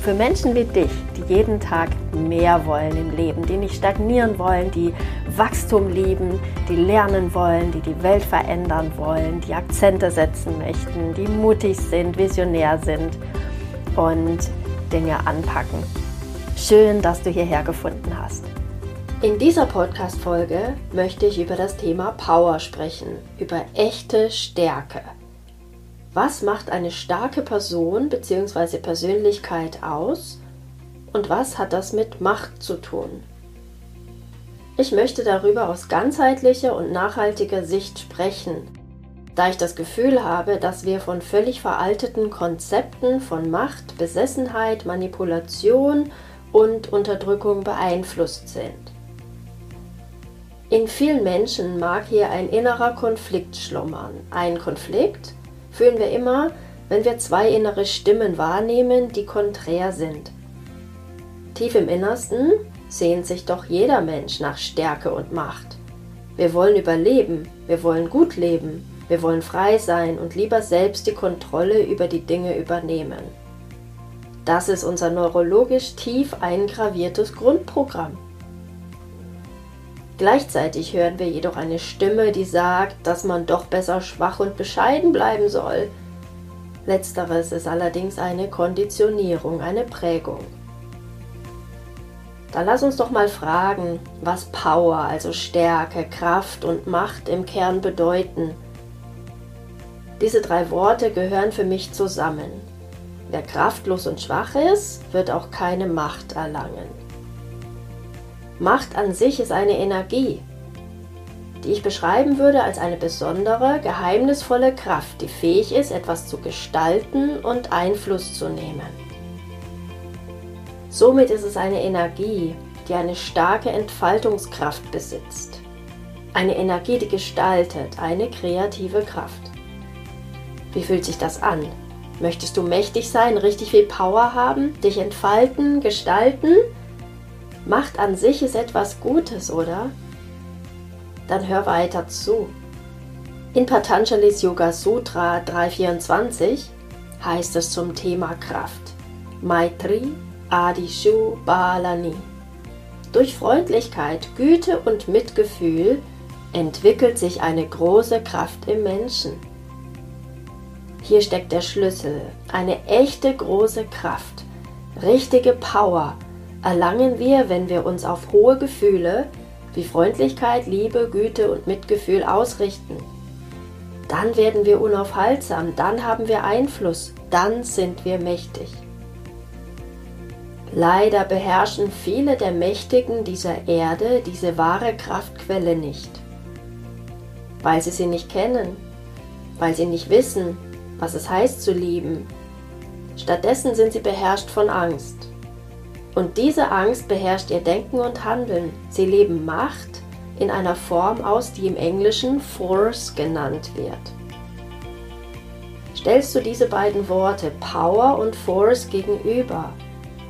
für Menschen wie dich, die jeden Tag mehr wollen im Leben, die nicht stagnieren wollen, die Wachstum lieben, die lernen wollen, die die Welt verändern wollen, die Akzente setzen möchten, die mutig sind, visionär sind und Dinge anpacken. Schön, dass du hierher gefunden hast. In dieser Podcast-Folge möchte ich über das Thema Power sprechen, über echte Stärke. Was macht eine starke Person bzw. Persönlichkeit aus und was hat das mit Macht zu tun? Ich möchte darüber aus ganzheitlicher und nachhaltiger Sicht sprechen, da ich das Gefühl habe, dass wir von völlig veralteten Konzepten von Macht, Besessenheit, Manipulation und Unterdrückung beeinflusst sind. In vielen Menschen mag hier ein innerer Konflikt schlummern. Ein Konflikt, fühlen wir immer, wenn wir zwei innere Stimmen wahrnehmen, die konträr sind. Tief im Innersten sehnt sich doch jeder Mensch nach Stärke und Macht. Wir wollen überleben, wir wollen gut leben, wir wollen frei sein und lieber selbst die Kontrolle über die Dinge übernehmen. Das ist unser neurologisch tief eingraviertes Grundprogramm. Gleichzeitig hören wir jedoch eine Stimme, die sagt, dass man doch besser schwach und bescheiden bleiben soll. Letzteres ist allerdings eine Konditionierung, eine Prägung. Da lass uns doch mal fragen, was Power, also Stärke, Kraft und Macht im Kern bedeuten. Diese drei Worte gehören für mich zusammen. Wer kraftlos und schwach ist, wird auch keine Macht erlangen. Macht an sich ist eine Energie, die ich beschreiben würde als eine besondere, geheimnisvolle Kraft, die fähig ist, etwas zu gestalten und Einfluss zu nehmen. Somit ist es eine Energie, die eine starke Entfaltungskraft besitzt. Eine Energie, die gestaltet, eine kreative Kraft. Wie fühlt sich das an? Möchtest du mächtig sein, richtig viel Power haben, dich entfalten, gestalten? Macht an sich ist etwas Gutes, oder? Dann hör weiter zu. In Patanjalis Yoga Sutra 324 heißt es zum Thema Kraft Maitri Adishu Balani. Durch Freundlichkeit, Güte und Mitgefühl entwickelt sich eine große Kraft im Menschen. Hier steckt der Schlüssel, eine echte große Kraft, richtige Power, erlangen wir, wenn wir uns auf hohe Gefühle wie Freundlichkeit, Liebe, Güte und Mitgefühl ausrichten. Dann werden wir unaufhaltsam, dann haben wir Einfluss, dann sind wir mächtig. Leider beherrschen viele der Mächtigen dieser Erde diese wahre Kraftquelle nicht, weil sie sie nicht kennen, weil sie nicht wissen, was es heißt zu lieben. Stattdessen sind sie beherrscht von Angst. Und diese Angst beherrscht ihr Denken und Handeln. Sie leben Macht in einer Form aus, die im Englischen Force genannt wird. Stellst du diese beiden Worte Power und Force gegenüber,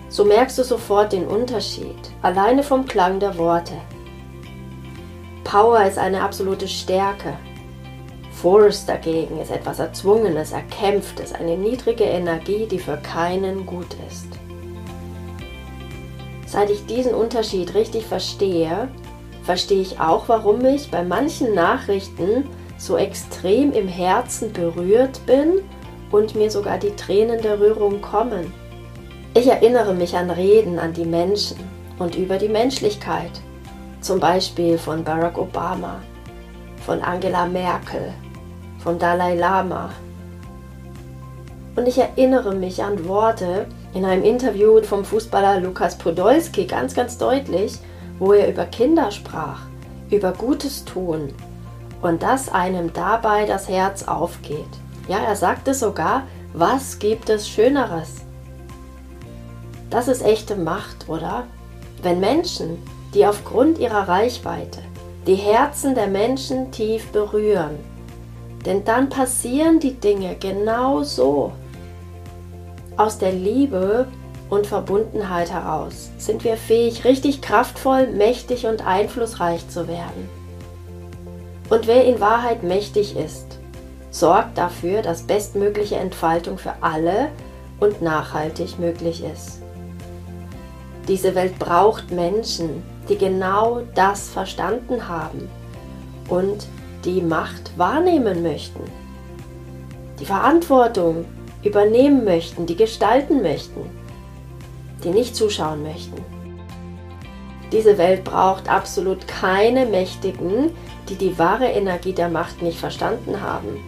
so merkst du sofort den Unterschied, alleine vom Klang der Worte. Power ist eine absolute Stärke. Force dagegen ist etwas Erzwungenes, Erkämpftes, eine niedrige Energie, die für keinen gut ist. Seit ich diesen Unterschied richtig verstehe, verstehe ich auch, warum ich bei manchen Nachrichten so extrem im Herzen berührt bin und mir sogar die Tränen der Rührung kommen. Ich erinnere mich an Reden an die Menschen und über die Menschlichkeit, zum Beispiel von Barack Obama, von Angela Merkel, von Dalai Lama. Und ich erinnere mich an Worte, in einem Interview vom Fußballer Lukas Podolski ganz, ganz deutlich, wo er über Kinder sprach, über Gutes tun und dass einem dabei das Herz aufgeht. Ja, er sagte sogar, was gibt es Schöneres? Das ist echte Macht, oder? Wenn Menschen, die aufgrund ihrer Reichweite, die Herzen der Menschen tief berühren. Denn dann passieren die Dinge genau so. Aus der Liebe und Verbundenheit heraus sind wir fähig, richtig kraftvoll, mächtig und einflussreich zu werden. Und wer in Wahrheit mächtig ist, sorgt dafür, dass bestmögliche Entfaltung für alle und nachhaltig möglich ist. Diese Welt braucht Menschen, die genau das verstanden haben und die Macht wahrnehmen möchten, die Verantwortung übernehmen möchten, die gestalten möchten, die nicht zuschauen möchten. Diese Welt braucht absolut keine Mächtigen, die die wahre Energie der Macht nicht verstanden haben.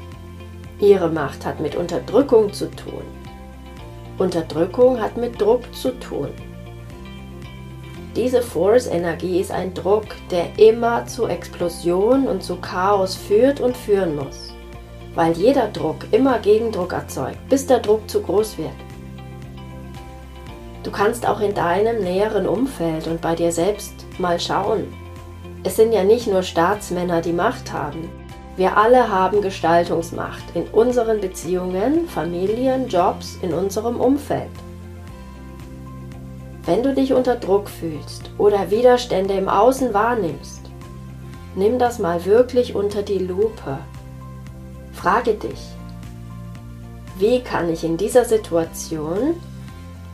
Ihre Macht hat mit Unterdrückung zu tun. Unterdrückung hat mit Druck zu tun. Diese Force-Energie ist ein Druck, der immer zu Explosion und zu Chaos führt und führen muss, weil jeder Druck immer Gegendruck erzeugt, bis der Druck zu groß wird. Du kannst auch in deinem näheren Umfeld und bei dir selbst mal schauen. Es sind ja nicht nur Staatsmänner, die Macht haben. Wir alle haben Gestaltungsmacht in unseren Beziehungen, Familien, Jobs, in unserem Umfeld. Wenn du dich unter Druck fühlst oder Widerstände im Außen wahrnimmst, nimm das mal wirklich unter die Lupe. Frage dich, wie kann ich in dieser Situation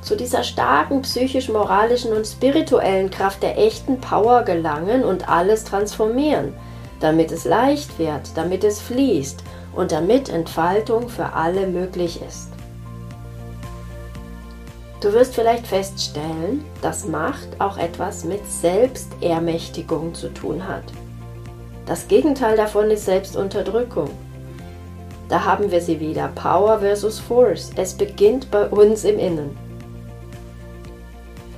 zu dieser starken psychisch-moralischen und spirituellen Kraft der echten Power gelangen und alles transformieren, damit es leicht wird, damit es fließt und damit Entfaltung für alle möglich ist. Du wirst vielleicht feststellen, dass Macht auch etwas mit Selbstermächtigung zu tun hat. Das Gegenteil davon ist Selbstunterdrückung. Da haben wir sie wieder, Power versus Force. Es beginnt bei uns im Innen.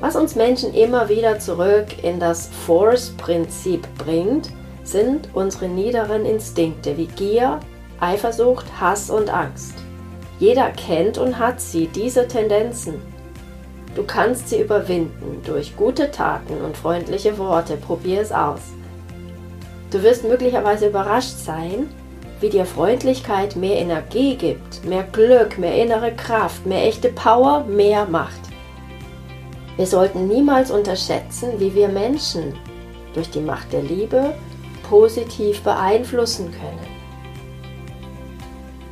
Was uns Menschen immer wieder zurück in das Force-Prinzip bringt, sind unsere niederen Instinkte wie Gier, Eifersucht, Hass und Angst. Jeder kennt und hat sie, diese Tendenzen. Du kannst sie überwinden durch gute Taten und freundliche Worte. Probier es aus. Du wirst möglicherweise überrascht sein, wie dir Freundlichkeit mehr Energie gibt, mehr Glück, mehr innere Kraft, mehr echte Power, mehr Macht. Wir sollten niemals unterschätzen, wie wir Menschen durch die Macht der Liebe positiv beeinflussen können.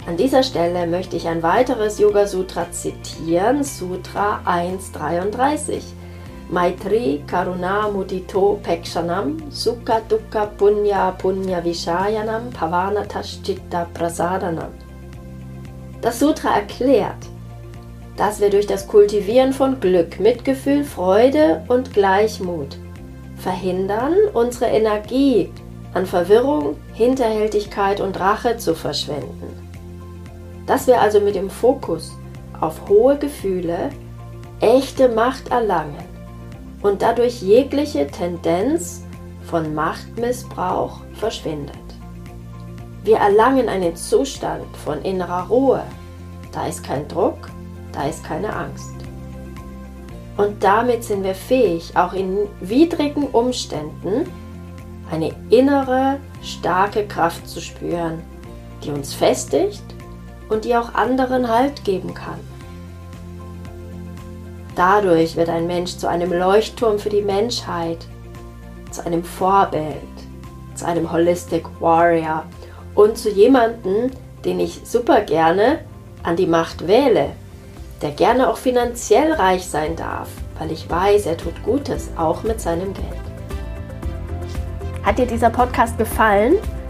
An dieser Stelle möchte ich ein weiteres Yoga Sutra zitieren, Sutra 1.33. Maitri Karuna Mudito Pekshanam Sukha Dukkha Punya Punya Vishayanam Pavanataschchitta Prasadanam. Das Sutra erklärt, dass wir durch das Kultivieren von Glück, Mitgefühl, Freude und Gleichmut verhindern, unsere Energie an Verwirrung, Hinterhältigkeit und Rache zu verschwenden dass wir also mit dem Fokus auf hohe Gefühle echte Macht erlangen und dadurch jegliche Tendenz von Machtmissbrauch verschwindet. Wir erlangen einen Zustand von innerer Ruhe. Da ist kein Druck, da ist keine Angst. Und damit sind wir fähig, auch in widrigen Umständen eine innere, starke Kraft zu spüren, die uns festigt und die auch anderen Halt geben kann. Dadurch wird ein Mensch zu einem Leuchtturm für die Menschheit, zu einem Vorbild, zu einem Holistic Warrior und zu jemandem, den ich super gerne an die Macht wähle, der gerne auch finanziell reich sein darf, weil ich weiß, er tut Gutes, auch mit seinem Geld. Hat dir dieser Podcast gefallen?